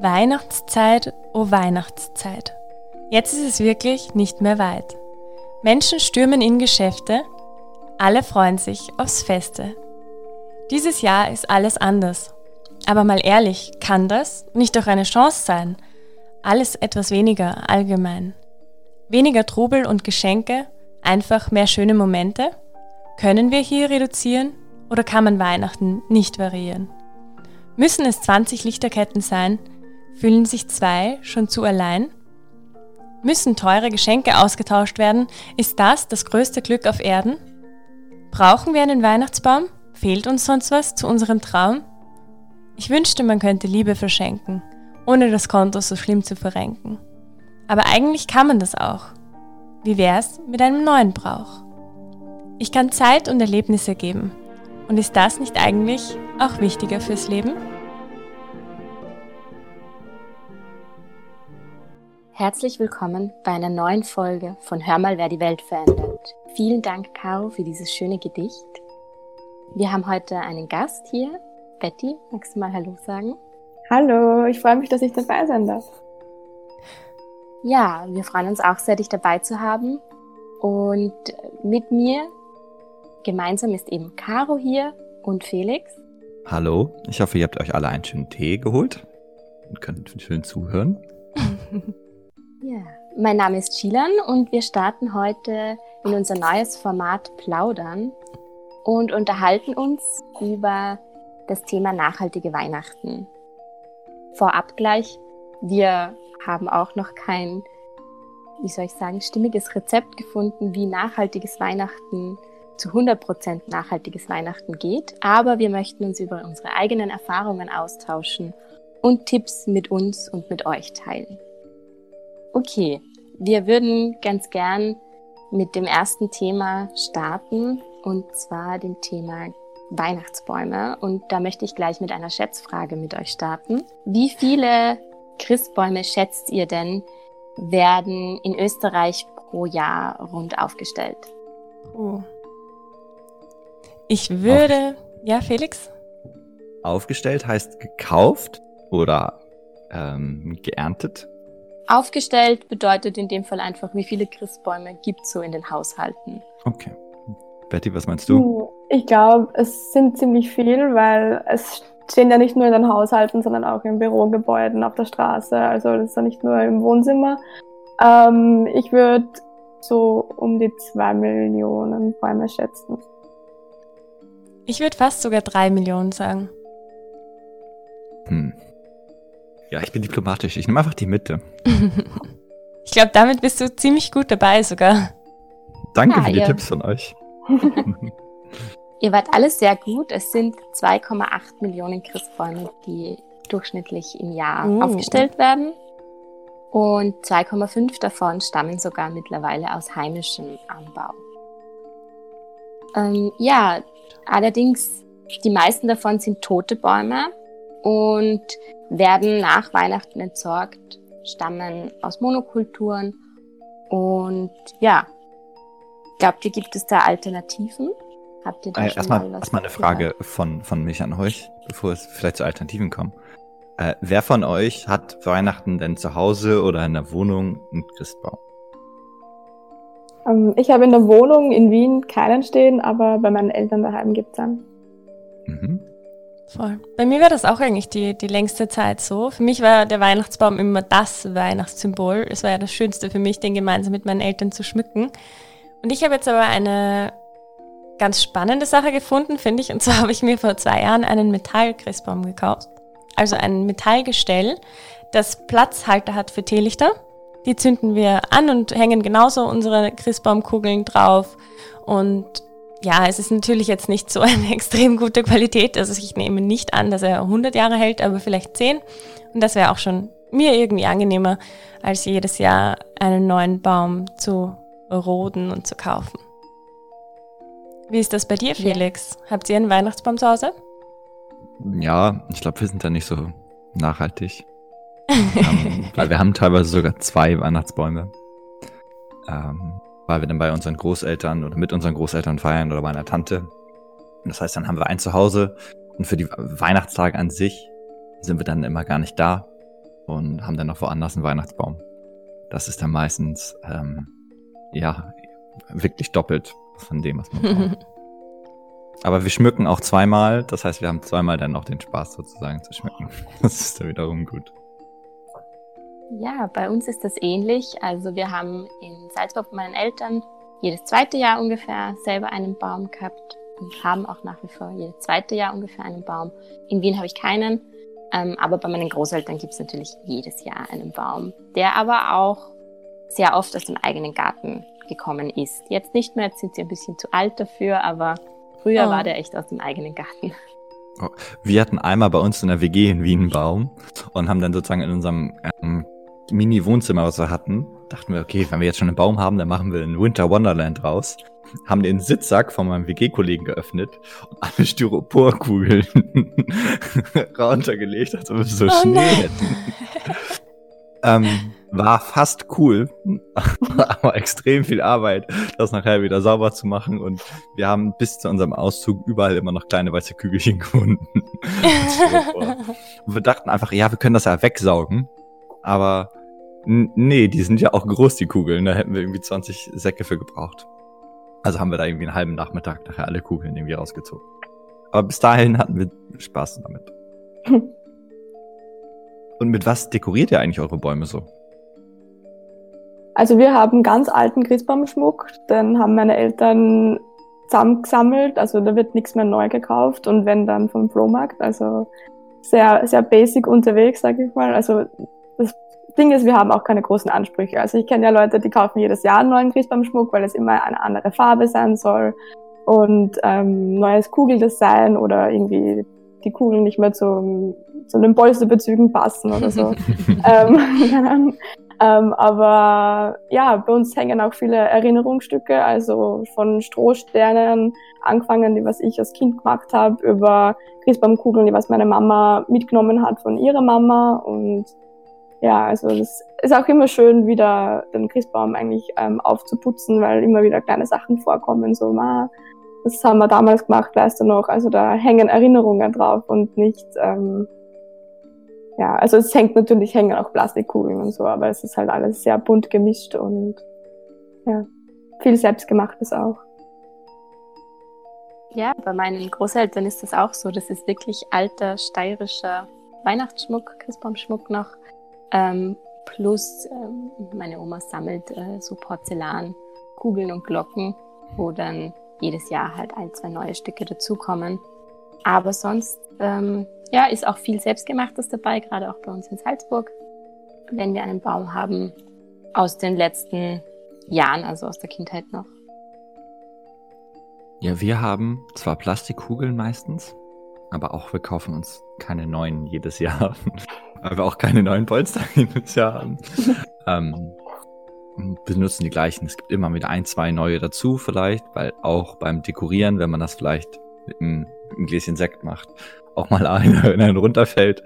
Weihnachtszeit, oh Weihnachtszeit. Jetzt ist es wirklich nicht mehr weit. Menschen stürmen in Geschäfte, alle freuen sich aufs Feste. Dieses Jahr ist alles anders. Aber mal ehrlich, kann das nicht auch eine Chance sein? Alles etwas weniger allgemein. Weniger Trubel und Geschenke, einfach mehr schöne Momente? Können wir hier reduzieren oder kann man Weihnachten nicht variieren? Müssen es 20 Lichterketten sein? Fühlen sich zwei schon zu allein? Müssen teure Geschenke ausgetauscht werden? Ist das das größte Glück auf Erden? Brauchen wir einen Weihnachtsbaum? Fehlt uns sonst was zu unserem Traum? Ich wünschte, man könnte Liebe verschenken, ohne das Konto so schlimm zu verrenken. Aber eigentlich kann man das auch. Wie wär's mit einem neuen Brauch? Ich kann Zeit und Erlebnisse geben. Und ist das nicht eigentlich auch wichtiger fürs Leben? Herzlich willkommen bei einer neuen Folge von Hör mal, wer die Welt verändert. Vielen Dank, Caro, für dieses schöne Gedicht. Wir haben heute einen Gast hier. Betty, magst du mal Hallo sagen? Hallo, ich freue mich, dass ich dabei sein darf. Ja, wir freuen uns auch sehr, dich dabei zu haben. Und mit mir gemeinsam ist eben Caro hier und Felix. Hallo, ich hoffe, ihr habt euch alle einen schönen Tee geholt und könnt schön zuhören. Ja, mein Name ist Chilan und wir starten heute in unser neues Format Plaudern und unterhalten uns über das Thema nachhaltige Weihnachten. Vorab gleich, wir haben auch noch kein, wie soll ich sagen, stimmiges Rezept gefunden, wie nachhaltiges Weihnachten zu 100% nachhaltiges Weihnachten geht, aber wir möchten uns über unsere eigenen Erfahrungen austauschen und Tipps mit uns und mit euch teilen. Okay, wir würden ganz gern mit dem ersten Thema starten und zwar dem Thema Weihnachtsbäume. Und da möchte ich gleich mit einer Schätzfrage mit euch starten. Wie viele Christbäume schätzt ihr denn, werden in Österreich pro Jahr rund aufgestellt? Oh. Ich würde, Auf ja, Felix? Aufgestellt heißt gekauft oder ähm, geerntet? Aufgestellt bedeutet in dem Fall einfach, wie viele Christbäume gibt es so in den Haushalten. Okay. Betty, was meinst du? Ich glaube, es sind ziemlich viel, weil es stehen ja nicht nur in den Haushalten, sondern auch in Bürogebäuden, auf der Straße. Also das ist ja nicht nur im Wohnzimmer. Ähm, ich würde so um die zwei Millionen Bäume schätzen. Ich würde fast sogar drei Millionen sagen. Hm. Ja, ich bin diplomatisch. Ich nehme einfach die Mitte. ich glaube, damit bist du ziemlich gut dabei sogar. Danke ja, für die Tipps von euch. ihr wart alles sehr gut. Es sind 2,8 Millionen Christbäume, die durchschnittlich im Jahr uh. aufgestellt werden. Und 2,5 davon stammen sogar mittlerweile aus heimischem Anbau. Ähm, ja, allerdings, die meisten davon sind tote Bäume und werden nach Weihnachten entsorgt, stammen aus Monokulturen und ja, glaubt ihr, gibt es da Alternativen? Habt ihr da äh, erstmal, mal erstmal eine Frage von, von mich an euch, bevor es vielleicht zu Alternativen kommt. Äh, wer von euch hat Weihnachten denn zu Hause oder in der Wohnung einen Christbaum? Um, ähm, ich habe in der Wohnung in Wien keinen stehen, aber bei meinen Eltern daheim gibt es einen. Mhm. Voll. Bei mir war das auch eigentlich die, die längste Zeit so. Für mich war der Weihnachtsbaum immer das Weihnachtssymbol. Es war ja das Schönste für mich, den gemeinsam mit meinen Eltern zu schmücken. Und ich habe jetzt aber eine ganz spannende Sache gefunden, finde ich. Und zwar habe ich mir vor zwei Jahren einen Metallchristbaum gekauft. Also ein Metallgestell, das Platzhalter hat für Teelichter. Die zünden wir an und hängen genauso unsere Christbaumkugeln drauf. Und ja, es ist natürlich jetzt nicht so eine extrem gute Qualität. Also ich nehme nicht an, dass er 100 Jahre hält, aber vielleicht 10. Und das wäre auch schon mir irgendwie angenehmer, als jedes Jahr einen neuen Baum zu roden und zu kaufen. Wie ist das bei dir, Felix? Ja. Habt ihr einen Weihnachtsbaum zu Hause? Ja, ich glaube, wir sind da nicht so nachhaltig. wir, haben, wir haben teilweise sogar zwei Weihnachtsbäume. Ähm, weil wir dann bei unseren Großeltern oder mit unseren Großeltern feiern oder meiner Tante. Das heißt, dann haben wir ein Zuhause und für die Weihnachtstage an sich sind wir dann immer gar nicht da und haben dann noch woanders einen Weihnachtsbaum. Das ist dann meistens, ähm, ja, wirklich doppelt von dem, was man braucht. Aber wir schmücken auch zweimal, das heißt, wir haben zweimal dann auch den Spaß sozusagen zu schmücken. Das ist dann wiederum gut. Ja, bei uns ist das ähnlich. Also wir haben in Salzburg mit meinen Eltern jedes zweite Jahr ungefähr selber einen Baum gehabt und haben auch nach wie vor jedes zweite Jahr ungefähr einen Baum. In Wien habe ich keinen, ähm, aber bei meinen Großeltern gibt es natürlich jedes Jahr einen Baum, der aber auch sehr oft aus dem eigenen Garten gekommen ist. Jetzt nicht mehr, jetzt sind sie ein bisschen zu alt dafür, aber früher oh. war der echt aus dem eigenen Garten. Oh, wir hatten einmal bei uns in der WG in Wien einen Baum und haben dann sozusagen in unserem ähm, Mini-Wohnzimmer, was wir hatten, dachten wir, okay, wenn wir jetzt schon einen Baum haben, dann machen wir ein Winter Wonderland raus. Haben den Sitzsack von meinem WG-Kollegen geöffnet und alle Styroporkugeln runtergelegt, als ob wir so oh Schnee nein. hätten. ähm, war fast cool, aber extrem viel Arbeit, das nachher wieder sauber zu machen. Und wir haben bis zu unserem Auszug überall immer noch kleine weiße Kügelchen gefunden. und wir dachten einfach, ja, wir können das ja wegsaugen. Aber nee, die sind ja auch groß, die Kugeln. Da hätten wir irgendwie 20 Säcke für gebraucht. Also haben wir da irgendwie einen halben Nachmittag nachher alle Kugeln irgendwie rausgezogen. Aber bis dahin hatten wir Spaß damit. Und mit was dekoriert ihr eigentlich eure Bäume so? Also wir haben ganz alten Christbaumschmuck, den haben meine Eltern zusammengesammelt, also da wird nichts mehr neu gekauft und wenn dann vom Flohmarkt, also sehr, sehr basic unterwegs, sage ich mal. Also das Ding ist, wir haben auch keine großen Ansprüche. Also ich kenne ja Leute, die kaufen jedes Jahr einen neuen Christbaumschmuck, weil es immer eine andere Farbe sein soll und ähm, neues Kugeldesign oder irgendwie die Kugeln nicht mehr zu, zu den Polsterbezügen passen oder so. ähm, ähm, aber ja, bei uns hängen auch viele Erinnerungsstücke, also von Strohsternen angefangen, die was ich als Kind gemacht habe, über Christbaumkugeln, die was meine Mama mitgenommen hat von ihrer Mama. Und ja, also es ist auch immer schön, wieder den Christbaum eigentlich ähm, aufzuputzen, weil immer wieder kleine Sachen vorkommen, so, ma, das haben wir damals gemacht, weißt du noch. Also da hängen Erinnerungen drauf und nicht ähm, ja, also es hängt natürlich, hängen auch Plastikkugeln und so, aber es ist halt alles sehr bunt gemischt und ja, viel selbstgemachtes auch. Ja, bei meinen Großeltern ist das auch so. Das ist wirklich alter steirischer Weihnachtsschmuck, Christbaumschmuck noch. Ähm, plus ähm, meine Oma sammelt äh, so Porzellankugeln und Glocken, wo dann jedes Jahr halt ein, zwei neue Stücke dazukommen. Aber sonst ähm, ja, ist auch viel Selbstgemachtes dabei, gerade auch bei uns in Salzburg, wenn wir einen Baum haben aus den letzten Jahren, also aus der Kindheit noch. Ja, wir haben zwar Plastikkugeln meistens, aber auch wir kaufen uns keine neuen jedes Jahr, weil wir auch keine neuen Polster jedes Jahr haben. ähm, benutzen die gleichen. Es gibt immer wieder ein, zwei neue dazu vielleicht, weil auch beim Dekorieren, wenn man das vielleicht mit einem, mit einem Gläschen Sekt macht, auch mal einer, wenn runterfällt.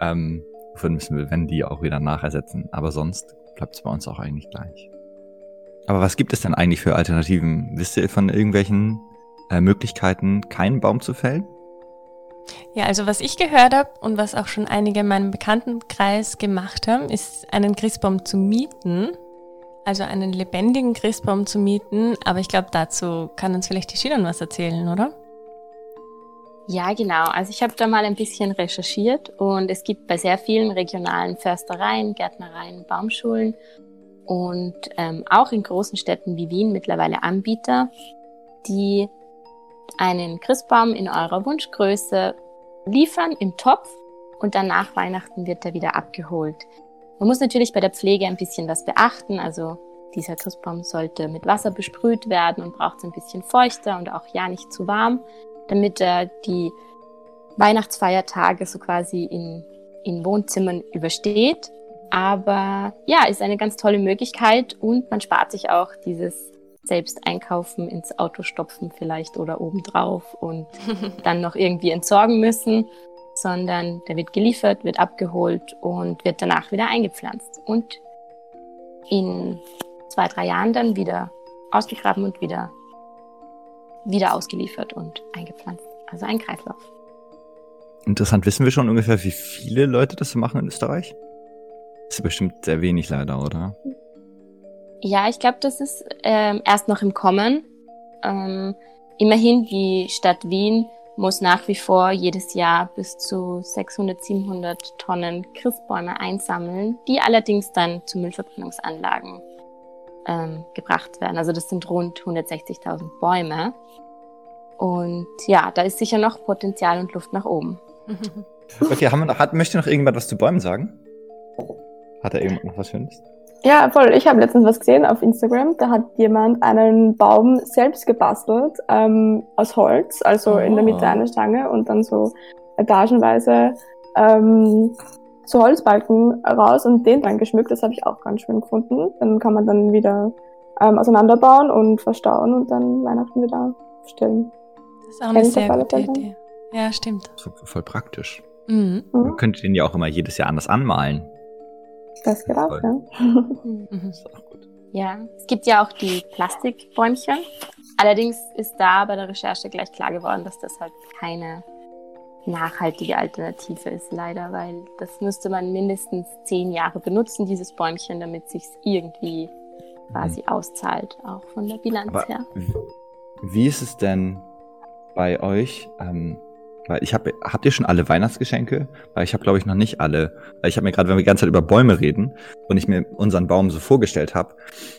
Ähm, wovon müssen wir, wenn die auch wieder nachersetzen. Aber sonst bleibt es bei uns auch eigentlich gleich. Aber was gibt es denn eigentlich für Alternativen? Wisst ihr von irgendwelchen äh, Möglichkeiten, keinen Baum zu fällen? Ja, also was ich gehört habe und was auch schon einige in meinem Bekanntenkreis gemacht haben, ist einen Christbaum zu mieten. Also einen lebendigen Christbaum zu mieten. Aber ich glaube, dazu kann uns vielleicht die Schiedern was erzählen, oder? Ja, genau. Also ich habe da mal ein bisschen recherchiert und es gibt bei sehr vielen regionalen Förstereien, Gärtnereien, Baumschulen und ähm, auch in großen Städten wie Wien mittlerweile Anbieter, die einen Christbaum in eurer Wunschgröße liefern im Topf und dann nach Weihnachten wird er wieder abgeholt. Man muss natürlich bei der Pflege ein bisschen was beachten, also dieser Christbaum sollte mit Wasser besprüht werden und braucht es ein bisschen feuchter und auch ja nicht zu warm damit er die Weihnachtsfeiertage so quasi in, in Wohnzimmern übersteht. Aber ja, ist eine ganz tolle Möglichkeit und man spart sich auch dieses selbst einkaufen, ins Auto stopfen vielleicht oder obendrauf und dann noch irgendwie entsorgen müssen, sondern der wird geliefert, wird abgeholt und wird danach wieder eingepflanzt und in zwei, drei Jahren dann wieder ausgegraben und wieder, wieder ausgeliefert und eingepflanzt. Also ein Kreislauf. Interessant, wissen wir schon ungefähr, wie viele Leute das machen in Österreich? Das ist bestimmt sehr wenig leider, oder? Ja, ich glaube, das ist ähm, erst noch im Kommen. Ähm, immerhin, die Stadt Wien muss nach wie vor jedes Jahr bis zu 600, 700 Tonnen Christbäume einsammeln, die allerdings dann zu Müllverbrennungsanlagen ähm, gebracht werden. Also das sind rund 160.000 Bäume. Und ja, da ist sicher noch Potenzial und Luft nach oben. Okay, haben wir noch, hat, möchte noch irgendjemand was zu Bäumen sagen? Hat da irgendjemand noch was Schönes? Ja, voll. Ich habe letztens was gesehen auf Instagram. Da hat jemand einen Baum selbst gebastelt ähm, aus Holz, also oh. in der Mitte eine Stange und dann so etagenweise ähm, so Holzbalken raus und den dann geschmückt. Das habe ich auch ganz schön gefunden. Dann kann man dann wieder ähm, auseinanderbauen und verstauen und dann Weihnachten wieder stellen. Das ist auch eine sehr gute Idee. Ja, stimmt. So, voll praktisch. Mhm. Man könnte den ja auch immer jedes Jahr anders anmalen. Das geht auch, ja. Mhm. ist auch gut. Ja, es gibt ja auch die Plastikbäumchen. Allerdings ist da bei der Recherche gleich klar geworden, dass das halt keine nachhaltige Alternative ist, leider, weil das müsste man mindestens zehn Jahre benutzen, dieses Bäumchen, damit sich irgendwie quasi mhm. auszahlt, auch von der Bilanz Aber her. Wie ist es denn bei euch? Ähm, weil ich habe, habt ihr schon alle Weihnachtsgeschenke? Weil ich habe, glaube ich, noch nicht alle. Weil ich habe mir gerade, wenn wir die ganze Zeit über Bäume reden und ich mir unseren Baum so vorgestellt habe,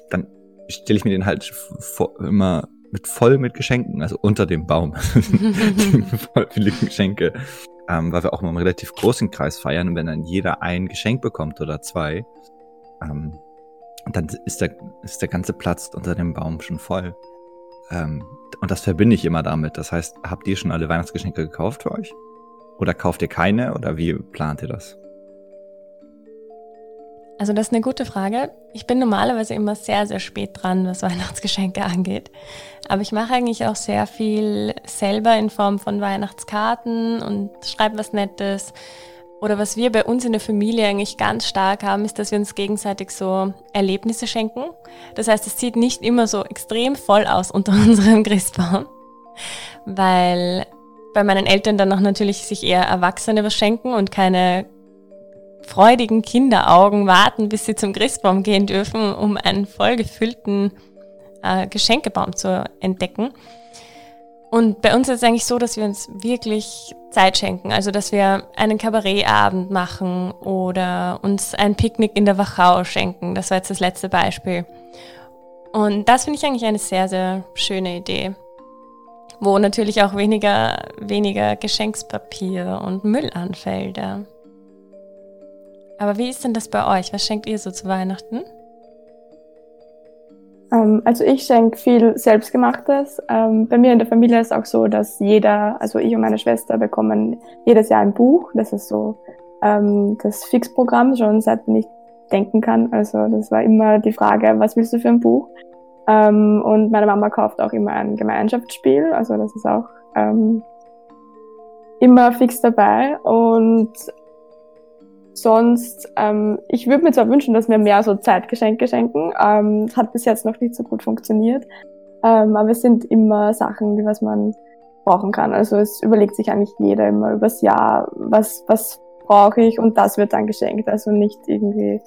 dann stelle ich mir den halt vor, immer mit voll mit Geschenken, also unter dem Baum. voll viele Geschenke. Ähm, weil wir auch immer einen relativ großen Kreis feiern und wenn dann jeder ein Geschenk bekommt oder zwei, ähm, dann ist der, ist der ganze Platz unter dem Baum schon voll. Ähm, und das verbinde ich immer damit. Das heißt, habt ihr schon alle Weihnachtsgeschenke gekauft für euch? Oder kauft ihr keine? Oder wie plant ihr das? Also das ist eine gute Frage. Ich bin normalerweise immer sehr, sehr spät dran, was Weihnachtsgeschenke angeht. Aber ich mache eigentlich auch sehr viel selber in Form von Weihnachtskarten und schreibe was Nettes. Oder was wir bei uns in der Familie eigentlich ganz stark haben, ist, dass wir uns gegenseitig so Erlebnisse schenken. Das heißt, es sieht nicht immer so extrem voll aus unter unserem Christbaum, weil bei meinen Eltern dann auch natürlich sich eher Erwachsene was schenken und keine freudigen Kinderaugen warten, bis sie zum Christbaum gehen dürfen, um einen vollgefüllten äh, Geschenkebaum zu entdecken. Und bei uns ist es eigentlich so, dass wir uns wirklich Zeit schenken. Also, dass wir einen Kabarettabend machen oder uns ein Picknick in der Wachau schenken. Das war jetzt das letzte Beispiel. Und das finde ich eigentlich eine sehr, sehr schöne Idee. Wo natürlich auch weniger, weniger Geschenkspapier und Müll anfällt. Ja. Aber wie ist denn das bei euch? Was schenkt ihr so zu Weihnachten? Ähm, also ich schenke viel Selbstgemachtes. Ähm, bei mir in der Familie ist es auch so, dass jeder, also ich und meine Schwester bekommen jedes Jahr ein Buch. Das ist so ähm, das Fixprogramm, schon seitdem ich denken kann. Also das war immer die Frage, was willst du für ein Buch? Und meine Mama kauft auch immer ein Gemeinschaftsspiel. Also das ist auch immer fix dabei. Und Sonst, ähm, ich würde mir zwar wünschen, dass wir mehr so Zeitgeschenke schenken. Ähm, das hat bis jetzt noch nicht so gut funktioniert. Ähm, aber es sind immer Sachen, die was man brauchen kann. Also es überlegt sich eigentlich jeder immer übers Jahr, was, was brauche ich und das wird dann geschenkt. Also nicht irgendwie,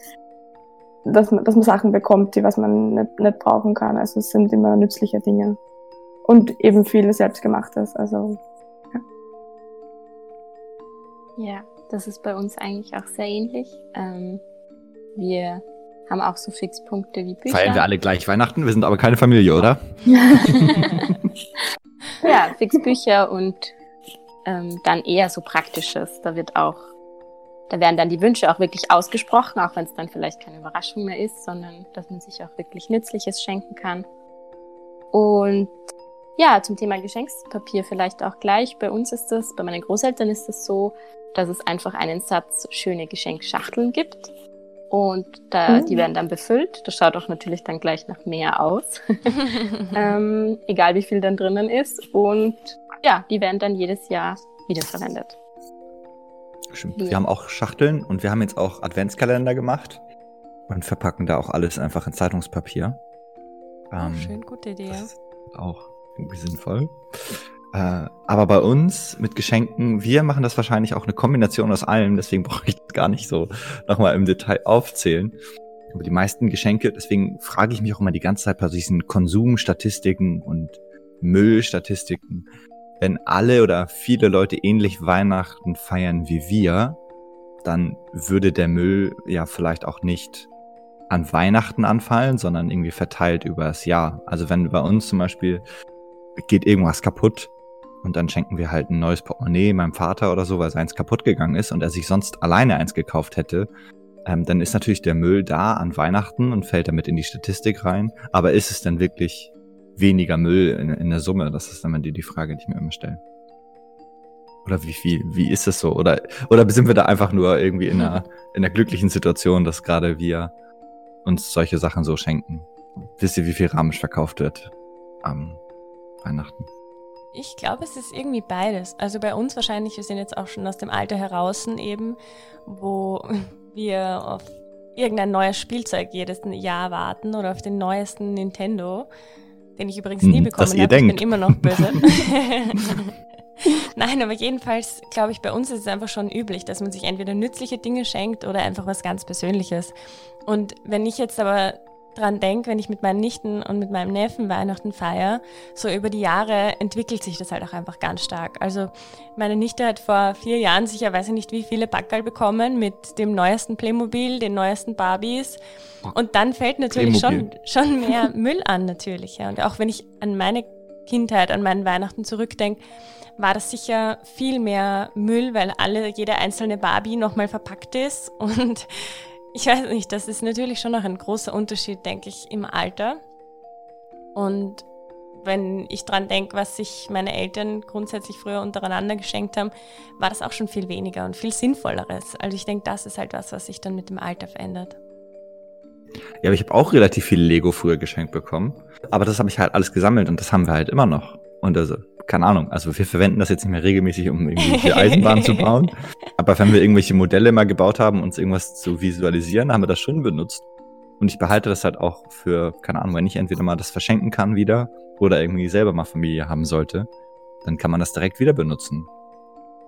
dass man, dass man Sachen bekommt, die was man nicht, nicht brauchen kann. Also es sind immer nützliche Dinge. Und eben viele selbstgemachtes. Also ja. Ja, das ist bei uns eigentlich auch sehr ähnlich. Ähm, wir haben auch so Fixpunkte wie Bücher. Feiern wir alle gleich Weihnachten? Wir sind aber keine Familie, oder? ja, Fixbücher und ähm, dann eher so Praktisches. Da wird auch, da werden dann die Wünsche auch wirklich ausgesprochen, auch wenn es dann vielleicht keine Überraschung mehr ist, sondern dass man sich auch wirklich Nützliches schenken kann. Und ja, zum Thema Geschenkspapier vielleicht auch gleich. Bei uns ist das, bei meinen Großeltern ist das so, dass es einfach einen Satz schöne Geschenkschachteln gibt. Und da, mhm. die werden dann befüllt. Das schaut auch natürlich dann gleich nach mehr aus. ähm, egal wie viel dann drinnen ist. Und ja, die werden dann jedes Jahr wiederverwendet. Stimmt. Ja. Wir haben auch Schachteln und wir haben jetzt auch Adventskalender gemacht und verpacken da auch alles einfach in Zeitungspapier. Oh, ähm, schön, gute Idee. auch sinnvoll. Äh, aber bei uns mit Geschenken, wir machen das wahrscheinlich auch eine Kombination aus allem, deswegen brauche ich das gar nicht so nochmal im Detail aufzählen. Aber die meisten Geschenke, deswegen frage ich mich auch immer die ganze Zeit bei diesen Konsumstatistiken und Müllstatistiken, wenn alle oder viele Leute ähnlich Weihnachten feiern wie wir, dann würde der Müll ja vielleicht auch nicht an Weihnachten anfallen, sondern irgendwie verteilt über das Jahr. Also wenn bei uns zum Beispiel geht irgendwas kaputt und dann schenken wir halt ein neues Portemonnaie meinem Vater oder so, weil seins kaputt gegangen ist und er sich sonst alleine eins gekauft hätte, ähm, dann ist natürlich der Müll da an Weihnachten und fällt damit in die Statistik rein. Aber ist es denn wirklich weniger Müll in, in der Summe? Das ist dann die, die Frage, die ich mir immer stelle. Oder wie viel? Wie ist es so? Oder, oder sind wir da einfach nur irgendwie in einer, in einer glücklichen Situation, dass gerade wir uns solche Sachen so schenken? Wisst ihr, wie viel Ramsch verkauft wird am Weihnachten? Ich glaube, es ist irgendwie beides. Also bei uns wahrscheinlich, wir sind jetzt auch schon aus dem Alter heraus eben, wo wir auf irgendein neues Spielzeug jedes Jahr warten oder auf den neuesten Nintendo, den ich übrigens nie hm, bekommen habe. Ich bin immer noch böse. Nein, aber jedenfalls glaube ich, bei uns ist es einfach schon üblich, dass man sich entweder nützliche Dinge schenkt oder einfach was ganz Persönliches. Und wenn ich jetzt aber dran denke, wenn ich mit meinen Nichten und mit meinem Neffen Weihnachten feiere, so über die Jahre entwickelt sich das halt auch einfach ganz stark. Also meine Nichte hat vor vier Jahren sicher, weiß ich nicht, wie viele Backerl bekommen mit dem neuesten Playmobil, den neuesten Barbies. Und dann fällt natürlich schon, schon mehr Müll an natürlich. Ja. Und auch wenn ich an meine Kindheit, an meinen Weihnachten zurückdenke, war das sicher viel mehr Müll, weil alle, jede einzelne Barbie nochmal verpackt ist und ich weiß nicht, das ist natürlich schon noch ein großer Unterschied, denke ich, im Alter. Und wenn ich dran denke, was sich meine Eltern grundsätzlich früher untereinander geschenkt haben, war das auch schon viel weniger und viel sinnvolleres. Also ich denke, das ist halt was, was sich dann mit dem Alter verändert. Ja, aber ich habe auch relativ viel Lego früher geschenkt bekommen. Aber das habe ich halt alles gesammelt und das haben wir halt immer noch. Und also, keine Ahnung, also wir verwenden das jetzt nicht mehr regelmäßig, um irgendwelche Eisenbahnen zu bauen. Aber wenn wir irgendwelche Modelle mal gebaut haben, uns irgendwas zu visualisieren, haben wir das schon benutzt. Und ich behalte das halt auch für, keine Ahnung, wenn ich entweder mal das verschenken kann wieder oder irgendwie selber mal Familie haben sollte, dann kann man das direkt wieder benutzen.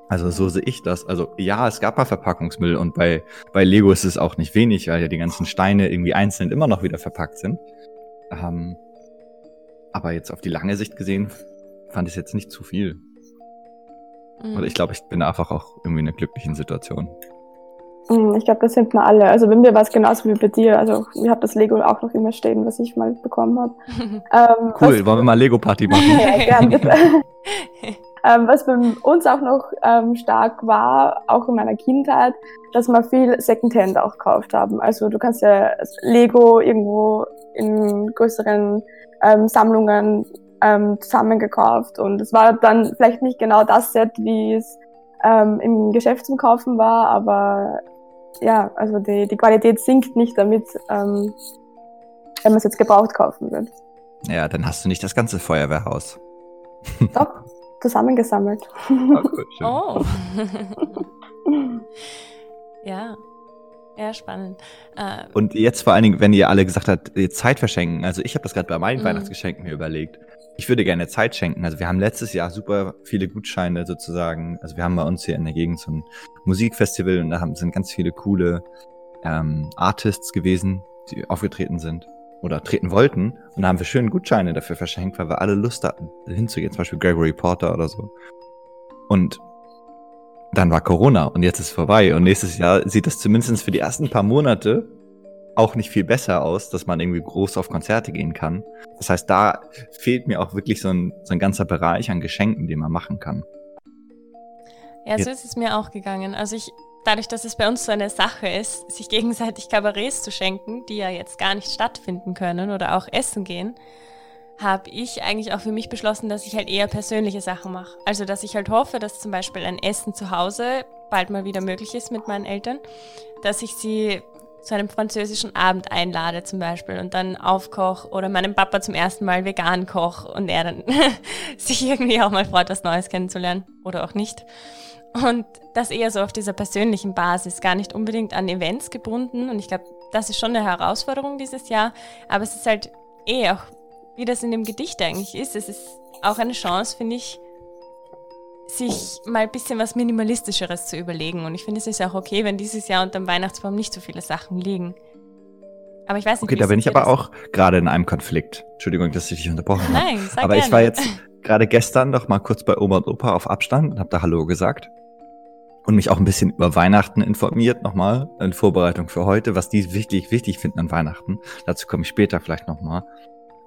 Also so sehe ich das. Also ja, es gab mal Verpackungsmüll und bei, bei Lego ist es auch nicht wenig, weil ja die ganzen Steine irgendwie einzeln immer noch wieder verpackt sind. Ähm, aber jetzt auf die lange Sicht gesehen fand ich es jetzt nicht zu viel. Mhm. Oder ich glaube, ich bin einfach auch irgendwie in einer glücklichen Situation. Mhm, ich glaube, das sind wir alle. Also bei mir war es genauso wie bei dir. Also ich habe das Lego auch noch immer stehen, was ich mal bekommen habe. ähm, cool, wollen wir mal Lego-Party machen? ja, gern bitte. ähm, was bei uns auch noch ähm, stark war, auch in meiner Kindheit, dass wir viel Secondhand auch gekauft haben. Also du kannst ja Lego irgendwo in größeren ähm, Sammlungen ähm, zusammengekauft und es war dann vielleicht nicht genau das Set, wie es ähm, im Geschäft zum Kaufen war, aber ja, also die, die Qualität sinkt nicht damit, ähm, wenn man es jetzt gebraucht kaufen wird. Ja, dann hast du nicht das ganze Feuerwehrhaus. Doch, zusammengesammelt. Oh, cool, oh. ja. Ja, spannend. Äh, und jetzt vor allen Dingen, wenn ihr alle gesagt habt, Zeit verschenken. Also ich habe das gerade bei meinen mhm. Weihnachtsgeschenken mir überlegt. Ich würde gerne Zeit schenken. Also wir haben letztes Jahr super viele Gutscheine sozusagen. Also wir haben bei uns hier in der Gegend so ein Musikfestival und da haben, sind ganz viele coole ähm, Artists gewesen, die aufgetreten sind oder treten wollten. Und da haben wir schöne Gutscheine dafür verschenkt, weil wir alle Lust hatten, hinzugehen. Zum Beispiel Gregory Porter oder so. Und dann war Corona und jetzt ist vorbei. Und nächstes Jahr sieht das zumindest für die ersten paar Monate auch nicht viel besser aus, dass man irgendwie groß auf Konzerte gehen kann. Das heißt, da fehlt mir auch wirklich so ein, so ein ganzer Bereich an Geschenken, den man machen kann. Ja, so ist es mir auch gegangen. Also ich, dadurch, dass es bei uns so eine Sache ist, sich gegenseitig Kabarets zu schenken, die ja jetzt gar nicht stattfinden können oder auch essen gehen, habe ich eigentlich auch für mich beschlossen, dass ich halt eher persönliche Sachen mache. Also dass ich halt hoffe, dass zum Beispiel ein Essen zu Hause bald mal wieder möglich ist mit meinen Eltern, dass ich sie zu einem französischen Abend einlade zum Beispiel und dann aufkoche oder meinem Papa zum ersten Mal vegan koche und er dann sich irgendwie auch mal freut, was Neues kennenzulernen oder auch nicht. Und das eher so auf dieser persönlichen Basis, gar nicht unbedingt an Events gebunden. Und ich glaube, das ist schon eine Herausforderung dieses Jahr, aber es ist halt eh auch wie das in dem Gedicht eigentlich ist. Es ist auch eine Chance, finde ich, sich mal ein bisschen was Minimalistischeres zu überlegen. Und ich finde, es ist auch okay, wenn dieses Jahr unter dem Weihnachtsbaum nicht so viele Sachen liegen. Aber ich weiß nicht, Okay, da bin ich aber auch gerade in einem Konflikt. Entschuldigung, dass ich dich unterbrochen habe. Nein, sag Aber gerne. ich war jetzt gerade gestern noch mal kurz bei Oma und Opa auf Abstand und habe da Hallo gesagt. Und mich auch ein bisschen über Weihnachten informiert nochmal in Vorbereitung für heute, was die wichtig, wichtig finden an Weihnachten. Dazu komme ich später vielleicht nochmal.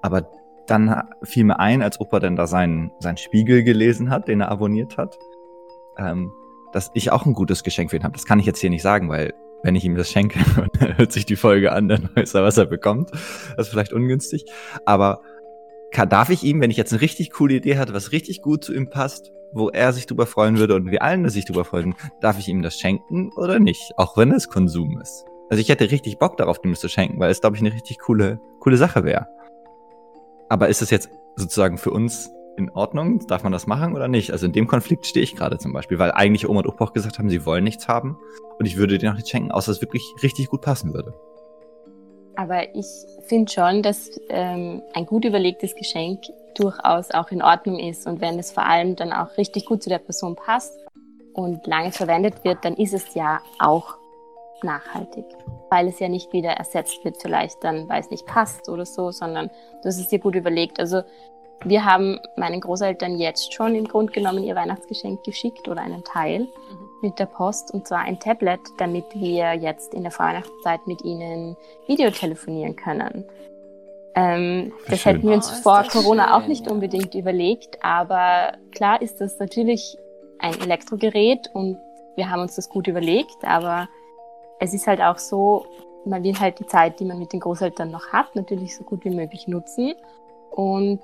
Aber dann fiel mir ein, als Opa dann da seinen, seinen Spiegel gelesen hat, den er abonniert hat, ähm, dass ich auch ein gutes Geschenk für ihn habe. Das kann ich jetzt hier nicht sagen, weil wenn ich ihm das schenke, dann hört sich die Folge an, dann weiß er, was er bekommt. Das ist vielleicht ungünstig. Aber kann, darf ich ihm, wenn ich jetzt eine richtig coole Idee hatte, was richtig gut zu ihm passt, wo er sich drüber freuen würde und wir allen sich drüber freuen, darf ich ihm das schenken oder nicht? Auch wenn es Konsum ist. Also ich hätte richtig Bock darauf, ihm das zu schenken, weil es, glaube ich, eine richtig coole, coole Sache wäre. Aber ist es jetzt sozusagen für uns in Ordnung? Darf man das machen oder nicht? Also in dem Konflikt stehe ich gerade zum Beispiel, weil eigentlich Oma und Opa gesagt haben, sie wollen nichts haben und ich würde dir noch nichts schenken, außer es wirklich richtig gut passen würde. Aber ich finde schon, dass ähm, ein gut überlegtes Geschenk durchaus auch in Ordnung ist. Und wenn es vor allem dann auch richtig gut zu der Person passt und lange verwendet wird, dann ist es ja auch nachhaltig. Weil es ja nicht wieder ersetzt wird, vielleicht dann, weil es nicht passt oder so, sondern du hast es dir gut überlegt. Also wir haben meinen Großeltern jetzt schon im Grunde genommen ihr Weihnachtsgeschenk geschickt oder einen Teil mit der Post und zwar ein Tablet, damit wir jetzt in der Weihnachtszeit mit ihnen Videotelefonieren können. Ähm, das Schön. hätten wir uns Oh, vor Corona schön, auch nicht ja. unbedingt überlegt, aber klar ist das natürlich ein Elektrogerät und wir haben uns das gut überlegt, aber es ist halt auch so, man will halt die Zeit, die man mit den Großeltern noch hat, natürlich so gut wie möglich nutzen und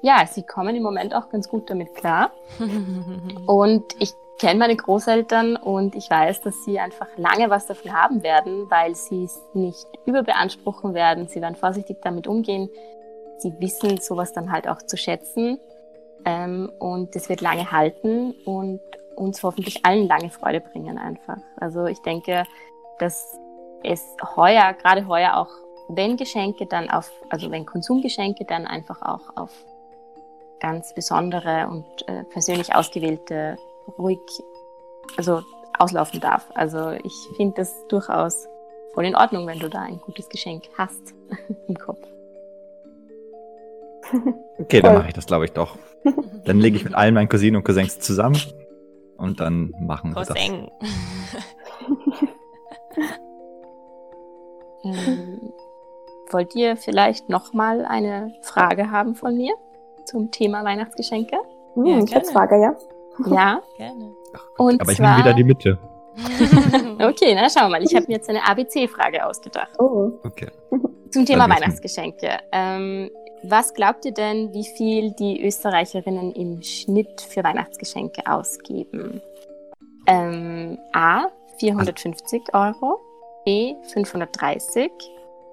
ja, sie kommen im Moment auch ganz gut damit klar. Und ich kenne meine Großeltern und ich weiß, dass sie einfach lange was davon haben werden, weil sie es nicht überbeanspruchen werden. Sie werden vorsichtig damit umgehen. Sie wissen sowas dann halt auch zu schätzen. Ähm, und es wird lange halten und uns hoffentlich allen lange Freude bringen einfach. Also ich denke, dass es heuer, gerade heuer auch, wenn Geschenke dann auf, also wenn Konsumgeschenke dann einfach auch auf ganz besondere und äh, persönlich ausgewählte ruhig, also auslaufen darf. Also ich finde das durchaus voll in Ordnung, wenn du da ein gutes Geschenk hast im Kopf. Okay, dann mache ich das, glaube ich, doch. Dann lege ich mit allen meinen Cousinen und Cousins zusammen und dann machen wir das. Cousin. Ähm, wollt ihr vielleicht nochmal eine Frage haben von mir zum Thema Weihnachtsgeschenke? Hm, Ja, ich. Frage, ja. Ja, Gerne. und Aber ich zwar, nehme wieder die Mitte. okay, na schauen wir mal. Ich habe mir jetzt eine ABC-Frage ausgedacht. Oh. Okay. Zum Thema Weihnachtsgeschenke. Ähm, was glaubt ihr denn, wie viel die Österreicherinnen im Schnitt für Weihnachtsgeschenke ausgeben? Ähm, A. 450 Euro, B. 530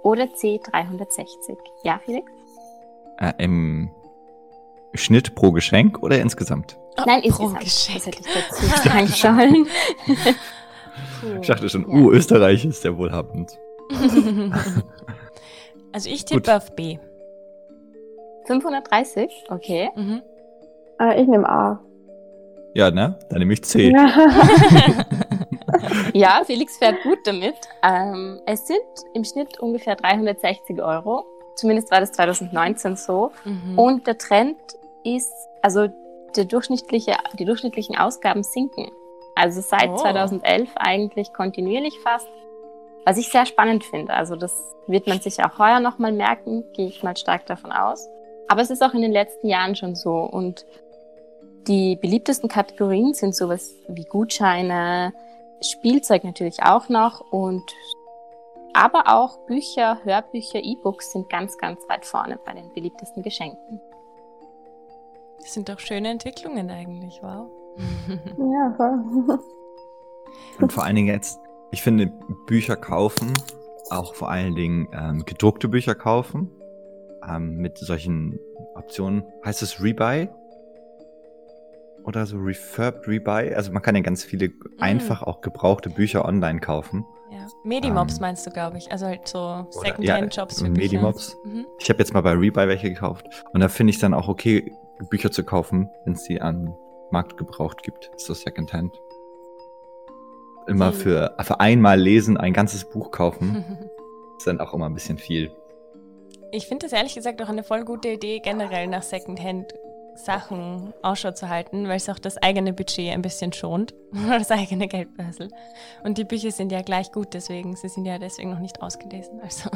oder C. 360? Ja, Felix? Äh, Im Schnitt pro Geschenk oder insgesamt? Nein, pro insgesamt. Geschenk. Das hätte ich dazu sagen sollen. Ich dachte schon, Ja. uh, Österreich ist ja wohlhabend. Also ich tippe Gut. auf B. 530? Okay. Mhm. Äh, ich nehme A. Ja, ne? Dann nehme ich C. Ja, Felix fährt gut damit. Ähm, es sind im Schnitt ungefähr 360 Euro. Zumindest war das 2019 so. Mhm. Und der Trend ist, also der durchschnittliche, die durchschnittlichen Ausgaben sinken. Also seit Oh. 2011 eigentlich kontinuierlich fast. Was ich sehr spannend finde. Also das wird man sich auch heuer nochmal merken, gehe ich mal stark davon aus. Aber es ist auch in den letzten Jahren schon so. Und die beliebtesten Kategorien sind sowas wie Gutscheine, Spielzeug natürlich auch noch und aber auch Bücher, Hörbücher, E-Books sind ganz, ganz weit vorne bei den beliebtesten Geschenken. Das sind doch schöne Entwicklungen eigentlich, wow. ja, voll. Und vor allen Dingen jetzt, ich finde, Bücher kaufen, auch vor allen Dingen ähm, gedruckte Bücher kaufen, ähm, mit solchen Optionen. Heißt es Rebuy? oder so Refurbed Rebuy. Also man kann ja ganz viele einfach auch gebrauchte Bücher online kaufen. Ja. Medimobs Ähm, meinst du, glaube ich. Also halt so Secondhand-Jobs ja, für Medimobs. Bücher. Mhm. Ich habe jetzt mal bei Rebuy welche gekauft. Und da finde ich dann auch okay, Bücher zu kaufen, wenn es die am Markt gebraucht gibt. So Secondhand. Immer Hm. für, für einmal lesen, ein ganzes Buch kaufen, ist dann auch immer ein bisschen viel. Ich finde das ehrlich gesagt auch eine voll gute Idee, generell nach Secondhand-Sachen Ausschau zu halten, weil es auch das eigene Budget ein bisschen schont. das eigene Geldbörsel. Und die Bücher sind ja gleich gut, deswegen. Sie sind ja deswegen noch nicht ausgelesen. Also.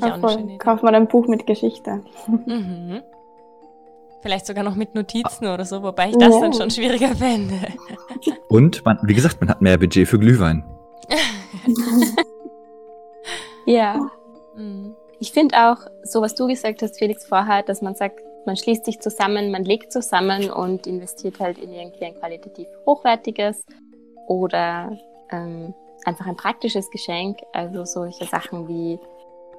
Ja, voll. Kauft man ein Buch mit Geschichte. Mhm. Vielleicht sogar noch mit Notizen oder so, wobei ich das Ja. dann schon schwieriger fände. Und man, wie gesagt, man hat mehr Budget für Glühwein. Ja. Mhm. Ich finde auch, so was du gesagt hast, Felix, vorher, dass man sagt, man schließt sich zusammen, man legt zusammen und investiert halt in irgendwie ein qualitativ hochwertiges oder ähm, einfach ein praktisches Geschenk. Also solche Sachen wie,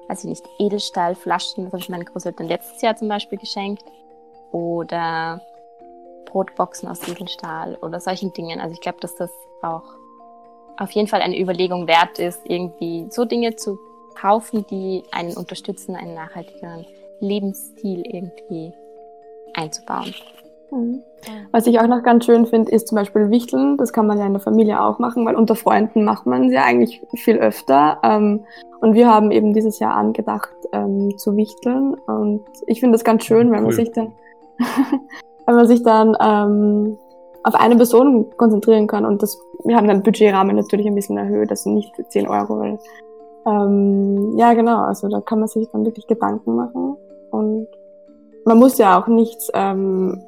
weiß ich nicht, Edelstahlflaschen, das habe ich meinen Großeltern letztes Jahr zum Beispiel geschenkt. Oder Brotboxen aus Edelstahl oder solchen Dingen. Also ich glaube, dass das auch auf jeden Fall eine Überlegung wert ist, irgendwie so Dinge zu kaufen, die einen unterstützen, einen nachhaltigeren Lebensstil irgendwie einzubauen. Mhm. Was ich auch noch ganz schön finde, ist zum Beispiel Wichteln. Das kann man ja in der Familie auch machen, weil unter Freunden macht man es ja eigentlich viel öfter. Ähm, und wir haben eben dieses Jahr angedacht ähm, zu wichteln. Und ich finde das ganz schön, weil man Cool. sich dann, weil man sich dann ähm, auf eine Person konzentrieren kann. Und das, wir haben dann Budgetrahmen natürlich ein bisschen erhöht, also nicht für 10 Euro, weil ähm, ja genau, also da kann man sich dann wirklich Gedanken machen. Und man muss ja auch nichts ähm,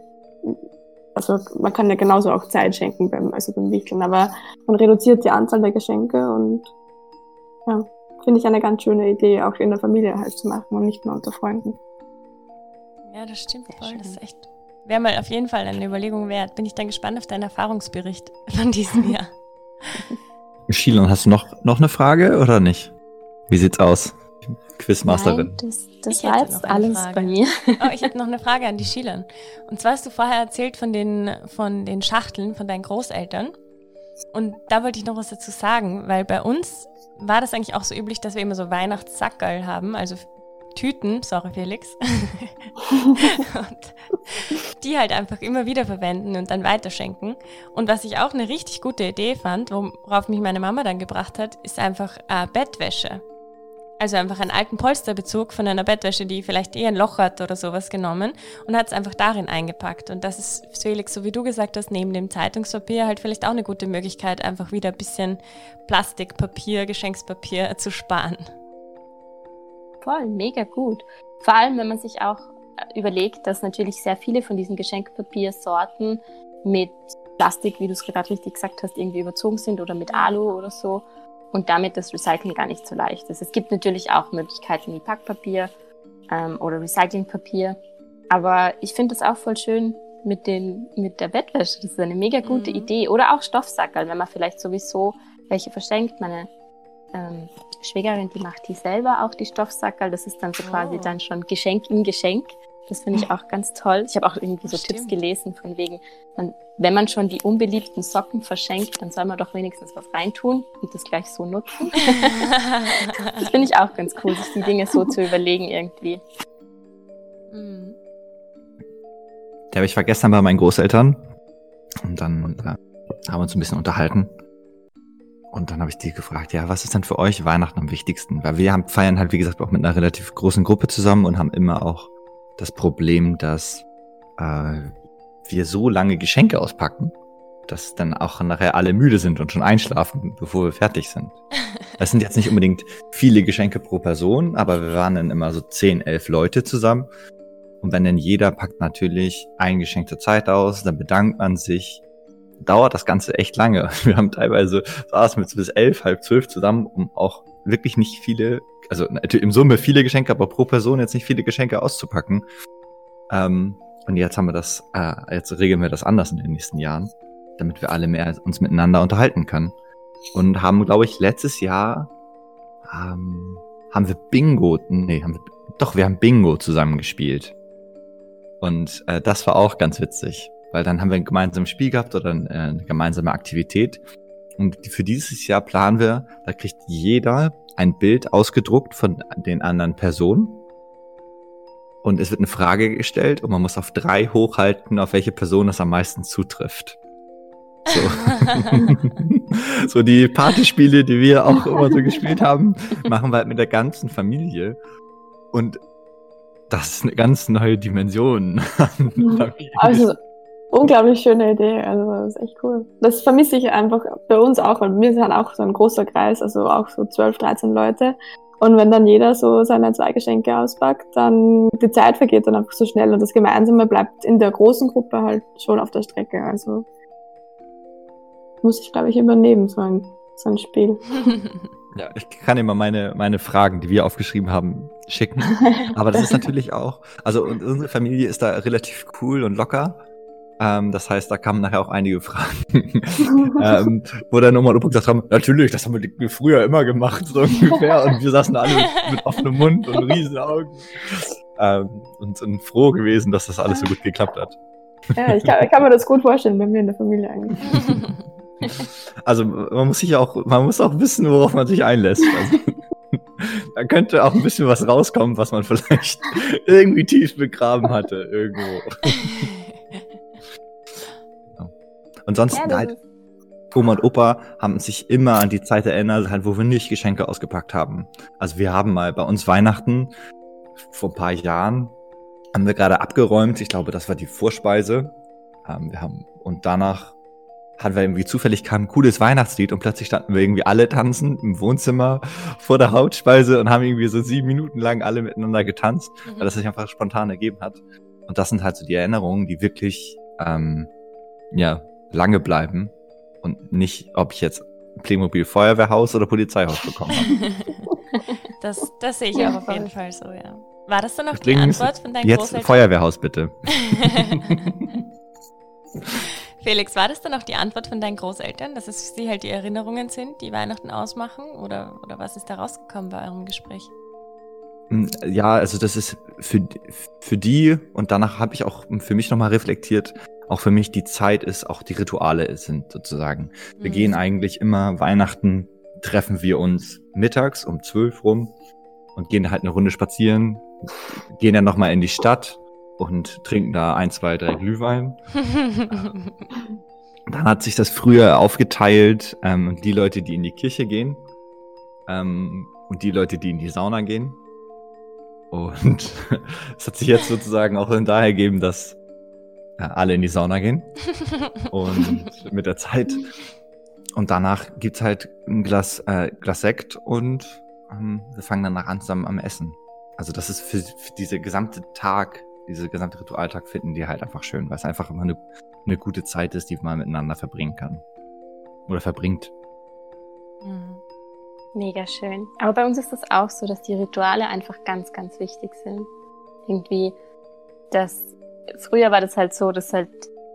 also man kann ja genauso auch Zeit schenken beim, also beim Wichteln, aber man reduziert die Anzahl der Geschenke und ja, finde ich eine ganz schöne Idee, auch in der Familie halt zu machen und nicht nur unter Freunden. Ja, das stimmt voll. Das schön. ist echt. Wäre mal auf jeden Fall eine Überlegung wert. Bin ich dann gespannt auf deinen Erfahrungsbericht von diesem Jahr. Shilon, hast du noch, noch eine Frage oder nicht? Wie sieht's aus? Quizmasterin. Nein, das, das war jetzt alles Frage. bei mir. Oh, ich hätte noch eine Frage an die Schielern. Und zwar hast du vorher erzählt von den, von den Schachteln von deinen Großeltern. Und da wollte ich noch was dazu sagen, weil bei uns war das eigentlich auch so üblich, dass wir immer so Weihnachtssackerl haben, also Tüten, sorry Felix. und die halt einfach immer wieder verwenden und dann weiterschenken. Und was ich auch eine richtig gute Idee fand, worauf mich meine Mama dann gebracht hat, ist einfach äh, Bettwäsche. Also einfach einen alten Polsterbezug von einer Bettwäsche, die vielleicht eher ein Loch hat oder sowas genommen und hat es einfach darin eingepackt. Und das ist, Felix, so wie du gesagt hast, neben dem Zeitungspapier halt vielleicht auch eine gute Möglichkeit, einfach wieder ein bisschen Plastikpapier, Geschenkspapier zu sparen. Voll, mega gut. Vor allem, wenn man sich auch überlegt, dass natürlich sehr viele von diesen Geschenkpapiersorten mit Plastik, wie du es gerade richtig gesagt hast, irgendwie überzogen sind oder mit Alu oder so und damit das Recyceln gar nicht so leicht ist. Es gibt natürlich auch Möglichkeiten wie Packpapier ähm, oder Recyclingpapier, aber ich finde es auch voll schön mit, den, mit der Bettwäsche. Das ist eine mega gute Mhm. Idee. Oder auch Stoffsackerl, wenn man vielleicht sowieso welche verschenkt. Meine ähm, Schwägerin, die macht die selber auch, die Stoffsackerl. Das ist dann so quasi Oh. dann schon Geschenk im Geschenk. Das finde ich auch ganz toll. Ich habe auch irgendwie so Stimmt. Tipps gelesen von wegen, man, wenn man schon die unbeliebten Socken verschenkt, dann soll man doch wenigstens was reintun und das gleich so nutzen. Das finde ich auch ganz cool, sich die Dinge so zu überlegen irgendwie. Mhm. Ja, aber ich war gestern bei meinen Großeltern und dann äh, haben wir uns ein bisschen unterhalten. Und dann habe ich die gefragt, ja, was ist denn für euch Weihnachten am wichtigsten? Weil wir haben, feiern halt, wie gesagt, auch mit einer relativ großen Gruppe zusammen und haben immer auch das Problem, dass äh, wir so lange Geschenke auspacken, dass dann auch nachher alle müde sind und schon einschlafen, bevor wir fertig sind. Das sind jetzt nicht unbedingt viele Geschenke pro Person, aber wir waren dann immer so 10, 11 Leute zusammen. Und wenn dann jeder packt natürlich ein Geschenk zur Zeit aus, dann bedankt man sich, dauert das Ganze echt lange. Wir haben teilweise saßen wir bis elf, halb zwölf zusammen, um auch wirklich nicht viele, also im Summe viele Geschenke, aber pro Person jetzt nicht viele Geschenke auszupacken. Ähm, und jetzt haben wir das, äh, jetzt regeln wir das anders in den nächsten Jahren, damit wir alle mehr uns miteinander unterhalten können. Und haben, glaube ich, letztes Jahr ähm, haben wir Bingo, nee, haben wir, doch, wir haben Bingo zusammen gespielt. Und äh, das war auch ganz witzig, weil dann haben wir ein gemeinsames Spiel gehabt oder äh, eine gemeinsame Aktivität. Und für dieses Jahr planen wir, da kriegt jeder ein Bild ausgedruckt von den anderen Personen. Und es wird eine Frage gestellt und man muss auf drei hochhalten, auf welche Person das am meisten zutrifft. So, so die Partyspiele, die wir auch immer so gespielt haben, machen wir halt mit der ganzen Familie. Und das ist eine ganz neue Dimension. also, unglaublich schöne Idee. Also, das ist echt cool. Das vermisse ich einfach bei uns auch, weil wir sind auch so ein großer Kreis, also auch so 12, 13 Leute. Und wenn dann jeder so seine zwei Geschenke auspackt, dann die Zeit vergeht dann einfach so schnell und das Gemeinsame bleibt in der großen Gruppe halt schon auf der Strecke. Also muss ich, glaube ich, übernehmen, so ein, so ein Spiel. Ja, ich kann immer meine, meine Fragen, die wir aufgeschrieben haben, schicken. Aber das ist natürlich auch, also unsere Familie ist da relativ cool und locker. Ähm, das heißt, da kamen nachher auch einige Fragen, ähm, wo dann und Opa gesagt haben, natürlich, das haben wir früher immer gemacht, so ungefähr. Und wir saßen alle mit, mit offenem Mund und riesen Augen. Ähm, und sind froh gewesen, dass das alles so gut geklappt hat. Ja, ich kann, ich kann mir das gut vorstellen bei mir in der Familie eigentlich. Also man muss sich auch, man muss auch wissen, worauf man sich einlässt. Also, da könnte auch ein bisschen was rauskommen, was man vielleicht irgendwie tief begraben hatte irgendwo. Und sonst ja, halt, Oma und Opa haben sich immer an die Zeit erinnert, halt, wo wir nicht Geschenke ausgepackt haben. Also wir haben mal bei uns Weihnachten vor ein paar Jahren haben wir gerade abgeräumt. Ich glaube, das war die Vorspeise. Ähm, wir haben und danach hatten wir irgendwie zufällig kam ein cooles Weihnachtslied und plötzlich standen wir irgendwie alle tanzen im Wohnzimmer vor der Hauptspeise und haben irgendwie so sieben Minuten lang alle miteinander getanzt, mhm. weil das sich einfach spontan ergeben hat. Und das sind halt so die Erinnerungen, die wirklich ähm, ja lange bleiben und nicht, ob ich jetzt Playmobil Feuerwehrhaus oder Polizeihaus bekommen habe. das, das sehe ich auch auf jeden Fall so, ja. War das dann noch die Antwort von deinen jetzt Großeltern? Jetzt Feuerwehrhaus bitte. Felix, war das dann auch die Antwort von deinen Großeltern, dass es für sie halt die Erinnerungen sind, die Weihnachten ausmachen? Oder, oder was ist da rausgekommen bei eurem Gespräch? Hm, ja, also das ist für, für die und danach habe ich auch für mich nochmal reflektiert, auch für mich die Zeit ist, auch die Rituale sind sozusagen. Wir mhm. gehen eigentlich immer Weihnachten, treffen wir uns mittags um zwölf rum und gehen halt eine Runde spazieren, gehen dann nochmal in die Stadt und trinken da ein, zwei, drei Glühwein. Dann hat sich das früher aufgeteilt, ähm, die Leute, die in die Kirche gehen ähm, und die Leute, die in die Sauna gehen. Und es hat sich jetzt sozusagen auch daher gegeben, dass äh, alle in die Sauna gehen. und mit der Zeit. Und danach gibt's halt ein Glas, äh, Glas Sekt und ähm, wir fangen danach an zusammen am Essen. Also das ist für, für diese gesamte Tag diese gesamte Ritualtag finden die halt einfach schön, weil es einfach immer eine, eine gute Zeit ist, die man miteinander verbringen kann. Oder verbringt. Mhm. Mega schön. Aber bei uns ist das auch so, dass die Rituale einfach ganz, ganz wichtig sind. Irgendwie, dass früher war das halt so, dass halt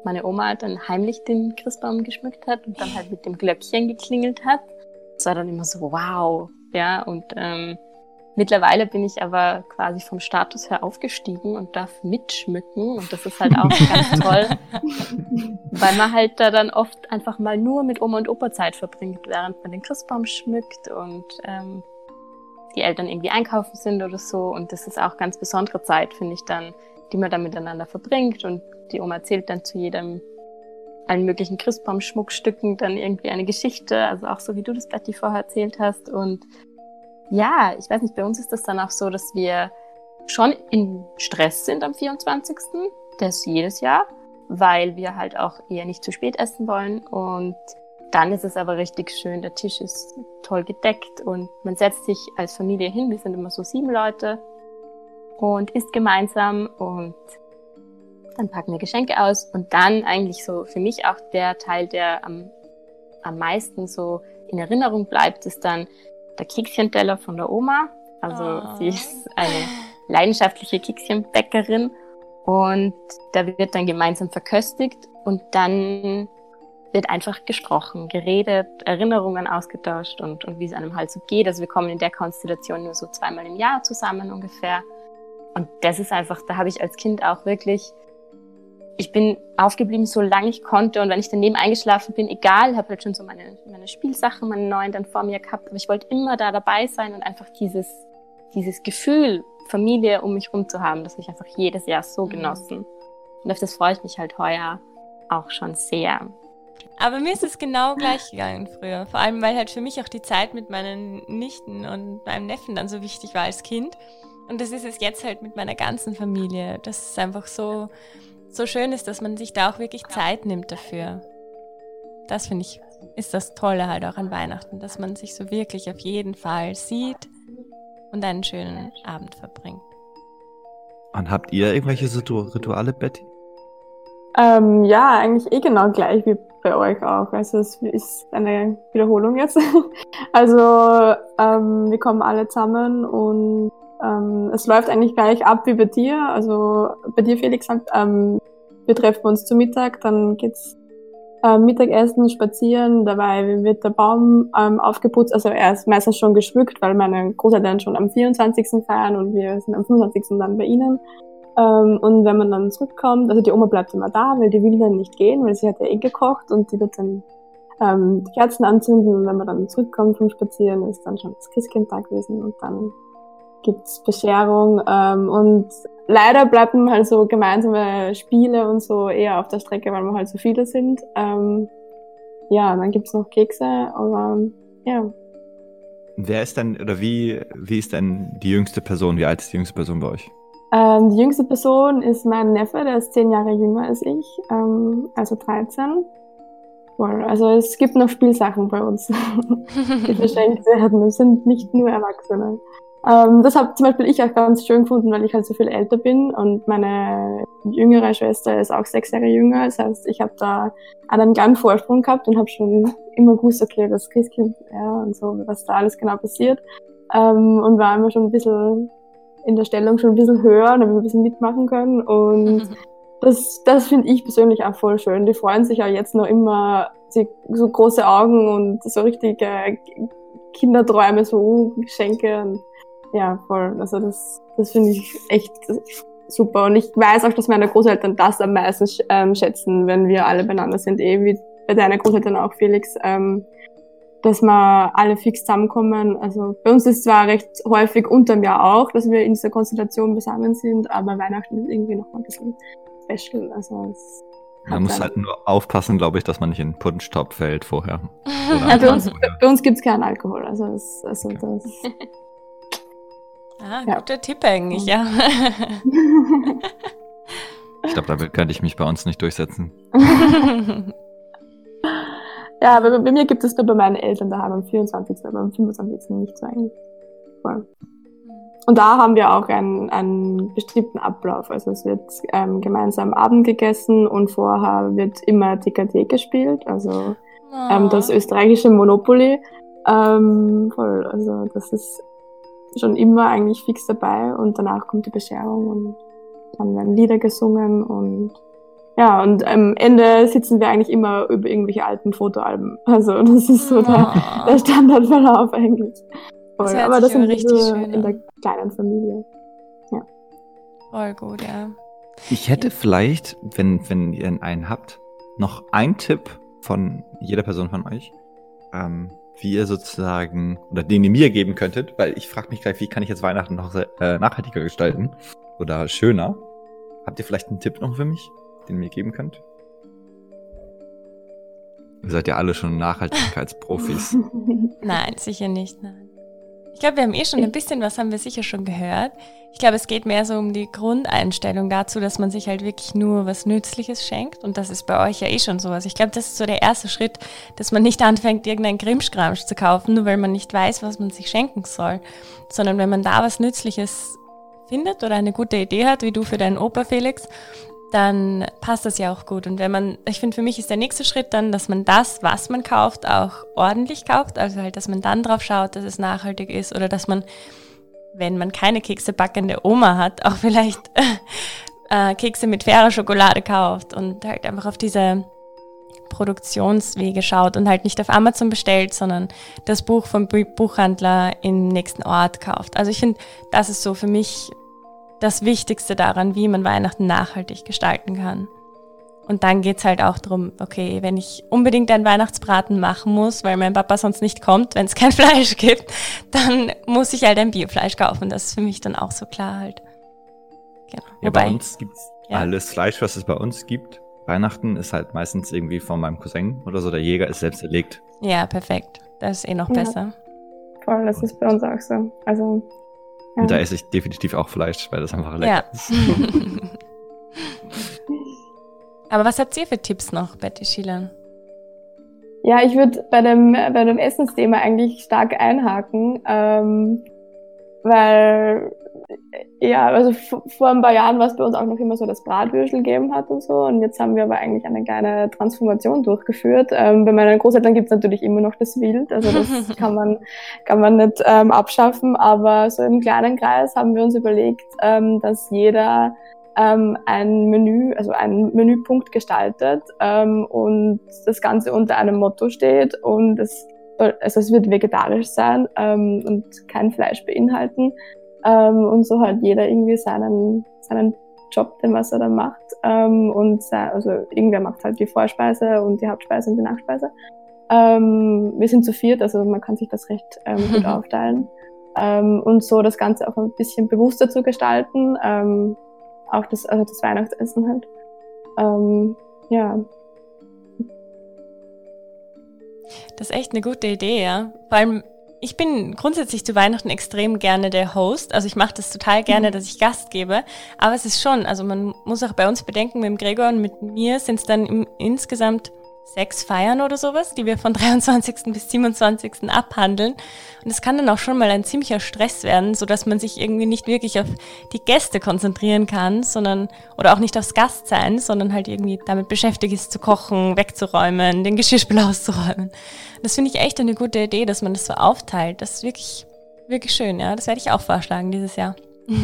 meine Oma dann heimlich den Christbaum geschmückt hat und dann halt mit dem Glöckchen geklingelt hat. Das war dann immer so, wow, ja, und ähm, Mittlerweile bin ich aber quasi vom Status her aufgestiegen und darf mitschmücken. Und das ist halt auch ganz toll, weil man halt da dann oft einfach mal nur mit Oma und Opa Zeit verbringt, während man den Christbaum schmückt und ähm, die Eltern irgendwie einkaufen sind oder so. Und das ist auch ganz besondere Zeit, finde ich dann, die man dann miteinander verbringt. Und die Oma erzählt dann zu jedem allen möglichen Christbaumschmuckstücken dann irgendwie eine Geschichte, also auch so wie du das Betty vorher erzählt hast. Und ja, ich weiß nicht, bei uns ist das dann auch so, dass wir schon in Stress sind am 24. Das jedes Jahr, weil wir halt auch eher nicht zu spät essen wollen. Und dann ist es aber richtig schön, der Tisch ist toll gedeckt und man setzt sich als Familie hin. Wir sind immer so sieben Leute und isst gemeinsam und dann packen wir Geschenke aus und dann eigentlich so für mich auch der Teil, der am, am meisten so in Erinnerung bleibt, ist dann der Kekschenteller von der Oma. Also oh. sie ist eine leidenschaftliche Kekschenbäckerin und da wird dann gemeinsam verköstigt und dann wird einfach gesprochen, geredet, Erinnerungen ausgetauscht und, und wie es einem halt so geht. Also wir kommen in der Konstellation nur so zweimal im Jahr zusammen ungefähr. Und das ist einfach, da habe ich als Kind auch wirklich ich bin aufgeblieben, solange ich konnte. Und wenn ich daneben eingeschlafen bin, egal, habe halt schon so meine, meine Spielsachen, meine neuen dann vor mir gehabt. Aber ich wollte immer da dabei sein und einfach dieses, dieses Gefühl, Familie um mich herum zu haben, das habe ich einfach jedes Jahr so mhm. genossen. Und auf das freue ich mich halt heuer auch schon sehr. Aber mir ist es genau gleich gegangen früher. Vor allem, weil halt für mich auch die Zeit mit meinen Nichten und meinem Neffen dann so wichtig war als Kind. Und das ist es jetzt halt mit meiner ganzen Familie. Das ist einfach so, so schön ist, dass man sich da auch wirklich Zeit nimmt dafür. Das finde ich, ist das Tolle halt auch an Weihnachten, dass man sich so wirklich auf jeden Fall sieht und einen schönen Abend verbringt. Und habt ihr irgendwelche Rituale, Betty? Ähm, ja, eigentlich eh genau gleich wie bei euch auch. Also es ist eine Wiederholung jetzt. also ähm, wir kommen alle zusammen und ähm, es läuft eigentlich gleich ab wie bei dir. Also bei dir, Felix, ähm, wir treffen uns zu Mittag, dann geht's äh, Mittagessen, spazieren, dabei wird der Baum ähm, aufgeputzt. Also er ist meistens schon geschmückt, weil meine Großeltern schon am 24. feiern und wir sind am 25. dann bei ihnen. Ähm, und wenn man dann zurückkommt, also die Oma bleibt immer da, weil die will dann nicht gehen, weil sie hat ja eh gekocht und die wird dann ähm, die Kerzen anzünden und wenn man dann zurückkommt vom Spazieren, ist dann schon das Christkindtag gewesen und dann gibt's Bescherung ähm, und leider bleiben halt so gemeinsame Spiele und so eher auf der Strecke, weil wir halt so viele sind. Ähm, ja, dann gibt's noch Kekse, aber ja. Wer ist denn, oder wie, wie ist denn die jüngste Person? Wie alt ist die jüngste Person bei euch? Ähm, die jüngste Person ist mein Neffe, der ist zehn Jahre jünger als ich, ähm, also 13. Also es gibt noch Spielsachen bei uns, die verschenkt werden. Es sind nicht nur Erwachsene. Ähm, das habe zum Beispiel ich auch ganz schön gefunden, weil ich halt so viel älter bin und meine jüngere Schwester ist auch sechs Jahre jünger. Das heißt, ich habe da einen kleinen Vorsprung gehabt und habe schon immer gewusst, okay, das Christkind, ja, und so, was da alles genau passiert. Ähm, und war immer schon ein bisschen in der Stellung schon ein bisschen höher, damit wir ein bisschen mitmachen können. Und das, das finde ich persönlich auch voll schön. Die freuen sich ja jetzt noch immer, sie, so große Augen und so richtige Kinderträume, so Geschenke. Und ja, voll. Also das, das finde ich echt super. Und ich weiß auch, dass meine Großeltern das am meisten ähm, schätzen, wenn wir alle beieinander sind, eh wie bei deiner Großeltern auch, Felix. Ähm, dass wir alle fix zusammenkommen. Also bei uns ist es zwar recht häufig unterm Jahr auch, dass wir in dieser Konstellation beisammen sind, aber Weihnachten ist irgendwie noch mal ein bisschen special. Also man muss halt nur aufpassen, glaube ich, dass man nicht in den Punschtopf fällt vorher. Ja, bei uns, bei uns gibt es keinen Alkohol. Also, das, also okay. das Ah, ja. guter Tipp eigentlich, ja. ich glaube, damit könnte ich mich bei uns nicht durchsetzen. ja, aber bei mir gibt es nur bei meinen Eltern daheim am 24., aber am 25. nicht so eigentlich. Voll. Und da haben wir auch einen, einen bestimmten Ablauf. Also es wird ähm, gemeinsam Abend gegessen und vorher wird immer TKT gespielt, also ähm, das ah. österreichische Monopoly. Ähm, voll, also das ist schon immer eigentlich fix dabei und danach kommt die Bescherung und dann werden Lieder gesungen und ja, und am Ende sitzen wir eigentlich immer über irgendwelche alten Fotoalben. Also das ist so der, ah. der Standardverlauf eigentlich. Das Aber das sind richtig so schön, in der kleinen Familie. Ja. Voll gut, ja. Ich hätte vielleicht, wenn, wenn ihr einen habt, noch einen Tipp von jeder Person von euch. Ähm, wie ihr sozusagen, oder den ihr mir geben könntet, weil ich frage mich gleich, wie kann ich jetzt Weihnachten noch äh, nachhaltiger gestalten oder schöner. Habt ihr vielleicht einen Tipp noch für mich, den ihr mir geben könnt? Ihr seid ja alle schon Nachhaltigkeitsprofis. nein, sicher nicht, nein. Ich glaube, wir haben eh schon ein bisschen was, haben wir sicher schon gehört. Ich glaube, es geht mehr so um die Grundeinstellung dazu, dass man sich halt wirklich nur was Nützliches schenkt. Und das ist bei euch ja eh schon sowas. Ich glaube, das ist so der erste Schritt, dass man nicht anfängt, irgendein Grimmschgramsch zu kaufen, nur weil man nicht weiß, was man sich schenken soll. Sondern wenn man da was Nützliches findet oder eine gute Idee hat, wie du für deinen Opa Felix, dann passt das ja auch gut. Und wenn man, ich finde, für mich ist der nächste Schritt dann, dass man das, was man kauft, auch ordentlich kauft. Also halt, dass man dann drauf schaut, dass es nachhaltig ist oder dass man, wenn man keine Kekse backende Oma hat, auch vielleicht äh, Kekse mit fairer Schokolade kauft und halt einfach auf diese Produktionswege schaut und halt nicht auf Amazon bestellt, sondern das Buch vom Buchhandler im nächsten Ort kauft. Also ich finde, das ist so für mich das Wichtigste daran, wie man Weihnachten nachhaltig gestalten kann. Und dann geht's halt auch drum, okay, wenn ich unbedingt einen Weihnachtsbraten machen muss, weil mein Papa sonst nicht kommt, wenn es kein Fleisch gibt, dann muss ich halt ein Biofleisch kaufen. Das ist für mich dann auch so klar halt. Genau. Ja, Wobei, bei uns gibt's ja. alles Fleisch, was es bei uns gibt. Weihnachten ist halt meistens irgendwie von meinem Cousin oder so. Der Jäger ist selbst erlegt. Ja, perfekt. Das ist eh noch ja. besser. Voll, das ist bei uns auch so. Also. Und da esse ich definitiv auch Fleisch, weil das einfach lecker ja. ist. Aber was habt ihr für Tipps noch, Betty Schielan? Ja, ich würde bei dem, bei dem Essensthema eigentlich stark einhaken, ähm, weil ja, also vor ein paar Jahren war es bei uns auch noch immer so, dass Bratwürstel gegeben hat und so. Und jetzt haben wir aber eigentlich eine kleine Transformation durchgeführt. Ähm, bei meinen Großeltern gibt es natürlich immer noch das Wild. Also das kann man, kann man nicht ähm, abschaffen. Aber so im kleinen Kreis haben wir uns überlegt, ähm, dass jeder ähm, ein Menü, also einen Menüpunkt gestaltet ähm, und das Ganze unter einem Motto steht und es, also es wird vegetarisch sein ähm, und kein Fleisch beinhalten ähm, und so hat jeder irgendwie seinen, seinen Job, den was er dann macht ähm, und also irgendwer macht halt die Vorspeise und die Hauptspeise und die Nachspeise. Ähm, wir sind zu viert, also man kann sich das recht ähm, gut aufteilen. Ähm, und so das Ganze auch ein bisschen bewusster zu gestalten. Ähm, auch das, also das Weihnachtsessen halt. Ähm, ja. Das ist echt eine gute Idee, ja. Vor allem, ich bin grundsätzlich zu Weihnachten extrem gerne der Host. Also ich mache das total gerne, mhm. dass ich Gast gebe. Aber es ist schon, also man muss auch bei uns bedenken, mit dem Gregor und mit mir sind es dann im, insgesamt sechs Feiern oder sowas, die wir von 23. bis 27. abhandeln. Und es kann dann auch schon mal ein ziemlicher Stress werden, so dass man sich irgendwie nicht wirklich auf die Gäste konzentrieren kann, sondern, oder auch nicht aufs Gast sein, sondern halt irgendwie damit beschäftigt ist, zu kochen, wegzuräumen, den Geschirrspüler auszuräumen. Das finde ich echt eine gute Idee, dass man das so aufteilt. Das ist wirklich, wirklich schön, ja. Das werde ich auch vorschlagen dieses Jahr.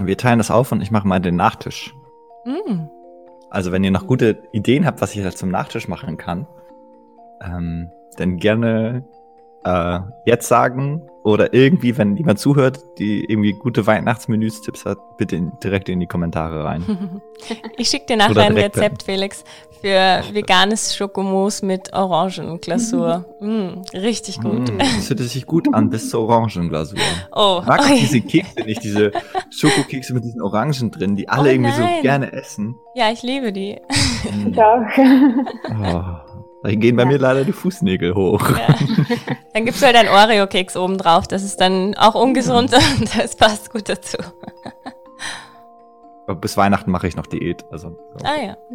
Wir teilen das auf und ich mache mal den Nachtisch. Mm. Also wenn ihr noch gute Ideen habt, was ich da zum Nachtisch machen kann, ähm, dann gerne äh, jetzt sagen oder irgendwie, wenn jemand zuhört, die irgendwie gute Weihnachtsmenüs, Tipps hat, bitte in, direkt in die Kommentare rein. Ich schicke dir nachher ein Rezept, Felix, für veganes Schokomousse mit Orangenglasur. Mm, richtig gut. Mm, das hört sich gut an, bis zur Orangenglasur. Oh. Ich mag auch diese Kekse nicht, diese Schokokekse mit diesen Orangen drin, die alle oh, irgendwie nein. so gerne essen. Ja, ich liebe die. Mm. Ja. Oh. Da gehen bei ja. mir leider die Fußnägel hoch. Ja. Dann gibt's halt ein Oreo-Keks oben drauf. Das ist dann auch ungesund und das passt gut dazu. Aber bis Weihnachten mache ich noch Diät. Also, so. Ah ja.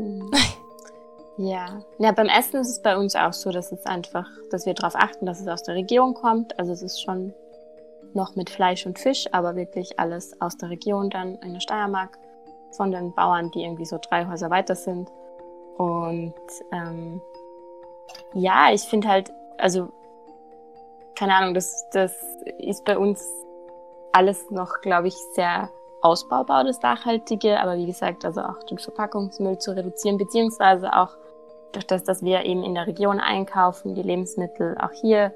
Ja. ja, beim Essen ist es bei uns auch so, dass es einfach, dass wir darauf achten, dass es aus der Region kommt. Also es ist schon noch mit Fleisch und Fisch, aber wirklich alles aus der Region dann in der Steiermark von den Bauern, die irgendwie so drei Häuser weiter sind. Und ähm, ja, ich finde halt, also, keine Ahnung, das, das ist bei uns alles noch, glaube ich, sehr ausbaubar, das Nachhaltige. Aber wie gesagt, also auch den Verpackungsmüll zu reduzieren, beziehungsweise auch durch das, dass wir eben in der Region einkaufen, die Lebensmittel, auch hier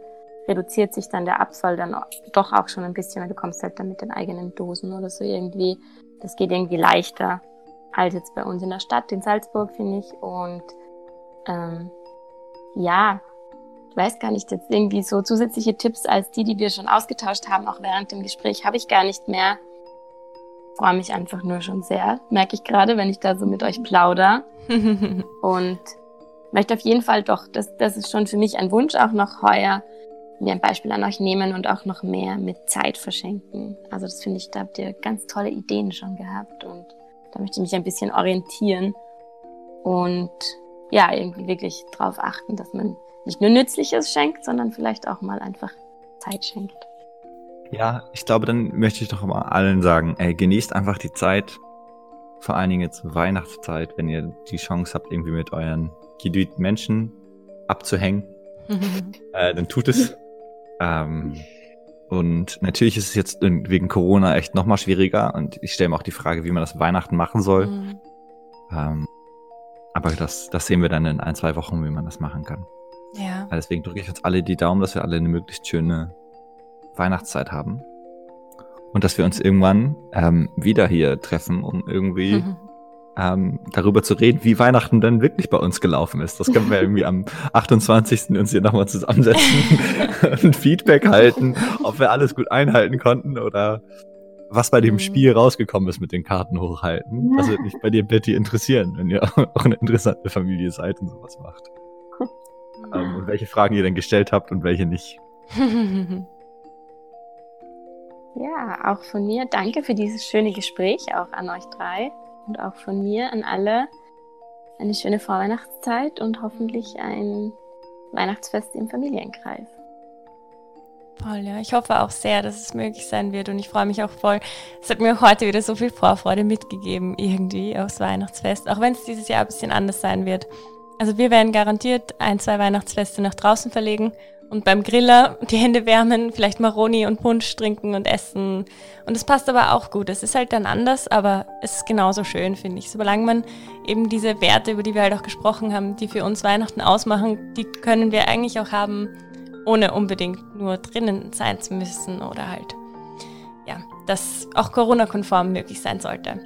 reduziert sich dann der Abfall dann doch auch schon ein bisschen, weil du kommst halt dann mit den eigenen Dosen oder so irgendwie. Das geht irgendwie leichter als jetzt bei uns in der Stadt, in Salzburg, finde ich. Und ähm, ja, ich weiß gar nicht, jetzt irgendwie so zusätzliche Tipps als die, die wir schon ausgetauscht haben, auch während dem Gespräch, habe ich gar nicht mehr. Ich freue mich einfach nur schon sehr, merke ich gerade, wenn ich da so mit euch plauder. und möchte auf jeden Fall doch, das, das ist schon für mich ein Wunsch, auch noch heuer mir ein Beispiel an euch nehmen und auch noch mehr mit Zeit verschenken. Also das finde ich, da habt ihr ganz tolle Ideen schon gehabt und da möchte ich mich ein bisschen orientieren. Und ja, irgendwie wirklich darauf achten, dass man nicht nur Nützliches schenkt, sondern vielleicht auch mal einfach Zeit schenkt. Ja, ich glaube, dann möchte ich doch mal allen sagen, ey, genießt einfach die Zeit, vor allen Dingen jetzt Weihnachtszeit, wenn ihr die Chance habt, irgendwie mit euren geliebten Menschen abzuhängen, äh, dann tut es. ähm, und natürlich ist es jetzt wegen Corona echt nochmal schwieriger und ich stelle mir auch die Frage, wie man das Weihnachten machen soll. Mhm. Ähm, aber das, das sehen wir dann in ein, zwei Wochen, wie man das machen kann. Ja. Deswegen drücke ich uns alle die Daumen, dass wir alle eine möglichst schöne Weihnachtszeit haben. Und dass wir uns irgendwann ähm, wieder hier treffen, um irgendwie mhm. ähm, darüber zu reden, wie Weihnachten dann wirklich bei uns gelaufen ist. Das können wir irgendwie am 28. uns hier nochmal zusammensetzen und Feedback halten, ob wir alles gut einhalten konnten oder was bei dem mhm. Spiel rausgekommen ist mit den Karten hochhalten. Das würde mich bei dir, Betty, interessieren, wenn ihr auch eine interessante Familie seid und sowas macht. ähm, und welche Fragen ihr denn gestellt habt und welche nicht. Ja, auch von mir danke für dieses schöne Gespräch, auch an euch drei und auch von mir an alle eine schöne Vorweihnachtszeit und hoffentlich ein Weihnachtsfest im Familienkreis. Voll, ja. Ich hoffe auch sehr, dass es möglich sein wird und ich freue mich auch voll. Es hat mir heute wieder so viel Vorfreude mitgegeben, irgendwie aufs Weihnachtsfest, auch wenn es dieses Jahr ein bisschen anders sein wird. Also wir werden garantiert ein, zwei Weihnachtsfeste nach draußen verlegen und beim Griller die Hände wärmen, vielleicht Maroni und Punsch trinken und essen. Und es passt aber auch gut. Es ist halt dann anders, aber es ist genauso schön, finde ich. Solange man eben diese Werte, über die wir halt auch gesprochen haben, die für uns Weihnachten ausmachen, die können wir eigentlich auch haben, ohne unbedingt nur drinnen sein zu müssen oder halt, ja, dass auch Corona-konform möglich sein sollte.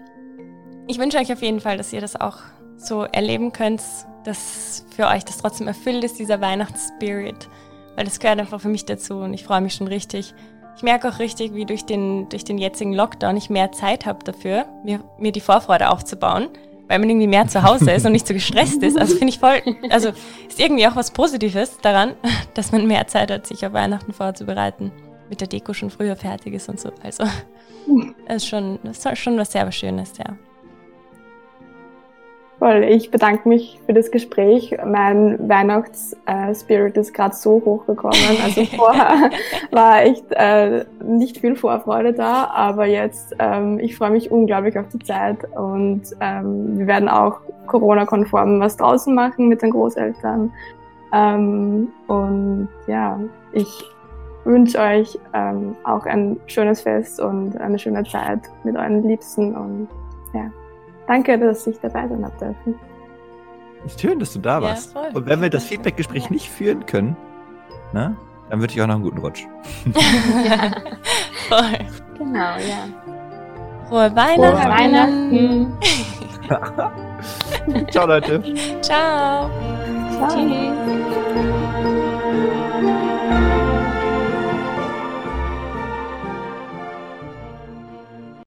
Ich wünsche euch auf jeden Fall, dass ihr das auch so erleben könnt, dass für euch das trotzdem erfüllt ist, dieser Weihnachtsspirit weil das gehört einfach für mich dazu und ich freue mich schon richtig. Ich merke auch richtig, wie durch den, durch den jetzigen Lockdown ich mehr Zeit habe dafür, mir, mir die Vorfreude aufzubauen, weil man irgendwie mehr zu Hause ist und nicht so gestresst ist. Also finde ich voll, also ist irgendwie auch was Positives daran, dass man mehr Zeit hat, sich auf Weihnachten vorzubereiten, mit der Deko schon früher fertig ist und so. Also das ist schon, das ist schon was sehr Schönes, ja. Voll, ich bedanke mich für das Gespräch. Mein Weihnachtsspirit ist gerade so hochgekommen. Also vorher war echt äh, nicht viel Vorfreude da, aber jetzt, ähm, ich freue mich unglaublich auf die Zeit und ähm, wir werden auch Corona-konform was draußen machen mit den Großeltern. Ähm, und ja, ich wünsche euch ähm, auch ein schönes Fest und eine schöne Zeit mit euren Liebsten und ja. Danke, dass ich dabei sein habe dürfen. Schön, dass du da warst. Ja, Und wenn wir das Feedbackgespräch ja. nicht führen können, na, dann wünsche ich auch noch einen guten Rutsch. ja, voll. Genau, ja. Frohe Weihnachten. Frohe Weihnachten. Ciao, Leute. Ciao. Ciao. Tschüss.